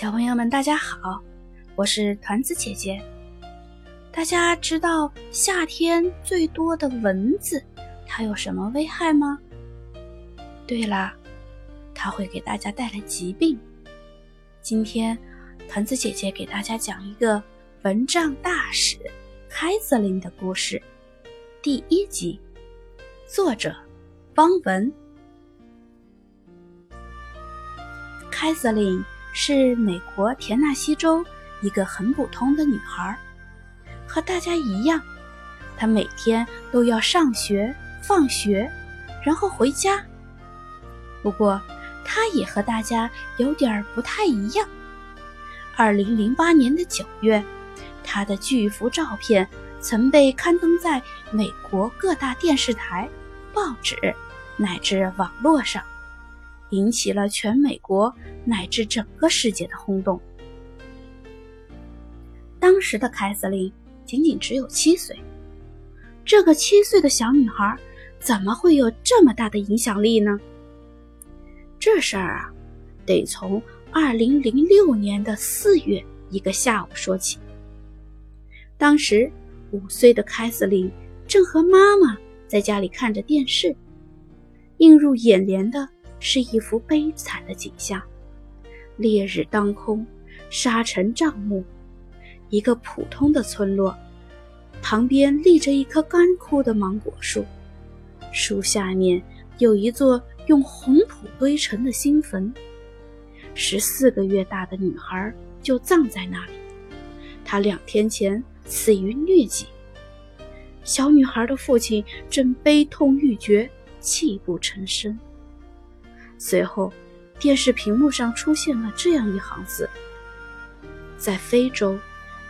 小朋友们，大家好，我是团子姐姐。大家知道夏天最多的蚊子，它有什么危害吗？对啦，它会给大家带来疾病。今天，团子姐姐给大家讲一个蚊帐大使凯瑟琳的故事，第一集，作者汪文。凯瑟琳。是美国田纳西州一个很普通的女孩，和大家一样，她每天都要上学、放学，然后回家。不过，她也和大家有点不太一样。二零零八年的九月，她的巨幅照片曾被刊登在美国各大电视台、报纸乃至网络上。引起了全美国乃至整个世界的轰动。当时的凯瑟琳仅仅只有七岁，这个七岁的小女孩怎么会有这么大的影响力呢？这事儿啊，得从二零零六年的四月一个下午说起。当时五岁的凯瑟琳正和妈妈在家里看着电视，映入眼帘的。是一幅悲惨的景象，烈日当空，沙尘障目。一个普通的村落，旁边立着一棵干枯的芒果树，树下面有一座用红土堆成的新坟。十四个月大的女孩就葬在那里，她两天前死于疟疾。小女孩的父亲正悲痛欲绝，泣不成声。随后，电视屏幕上出现了这样一行字：在非洲，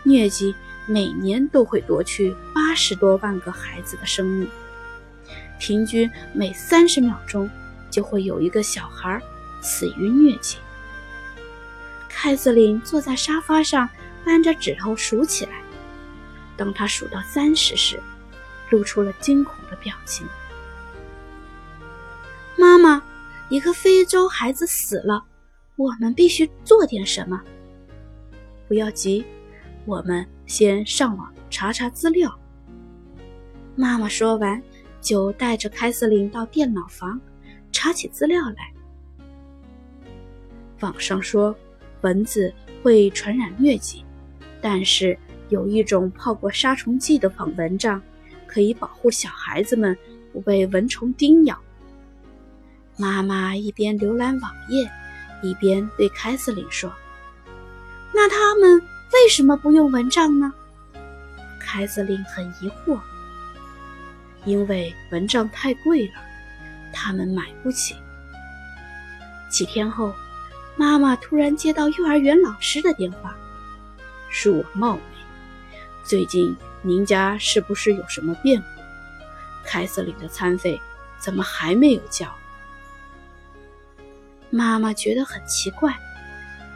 疟疾每年都会夺去八十多万个孩子的生命，平均每三十秒钟就会有一个小孩死于疟疾。凯瑟琳坐在沙发上，扳着指头数起来。当她数到三十时，露出了惊恐的表情。一个非洲孩子死了，我们必须做点什么。不要急，我们先上网查查资料。妈妈说完，就带着凯瑟琳到电脑房查起资料来。网上说蚊子会传染疟疾，但是有一种泡过杀虫剂的仿蚊帐，可以保护小孩子们不被蚊虫叮咬。妈妈一边浏览网页，一边对凯瑟琳说：“那他们为什么不用蚊帐呢？”凯瑟琳很疑惑。因为蚊帐太贵了，他们买不起。几天后，妈妈突然接到幼儿园老师的电话：“恕我冒昧，最近您家是不是有什么变故？凯瑟琳的餐费怎么还没有交？”妈妈觉得很奇怪，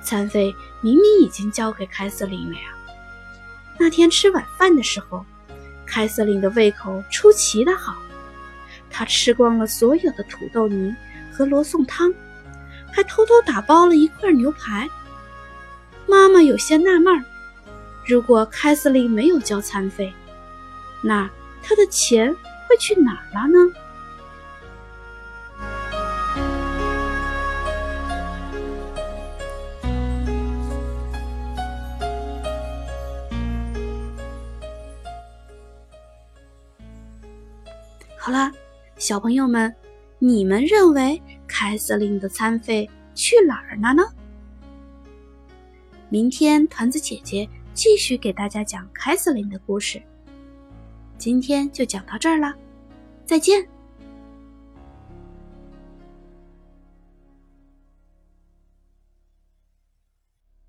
餐费明明已经交给凯瑟琳了呀。那天吃晚饭的时候，凯瑟琳的胃口出奇的好，她吃光了所有的土豆泥和罗宋汤，还偷偷打包了一块牛排。妈妈有些纳闷：如果凯瑟琳没有交餐费，那她的钱会去哪儿了呢？好啦，小朋友们，你们认为凯瑟琳的餐费去哪儿了呢？明天团子姐姐继续给大家讲凯瑟琳的故事。今天就讲到这儿了，再见。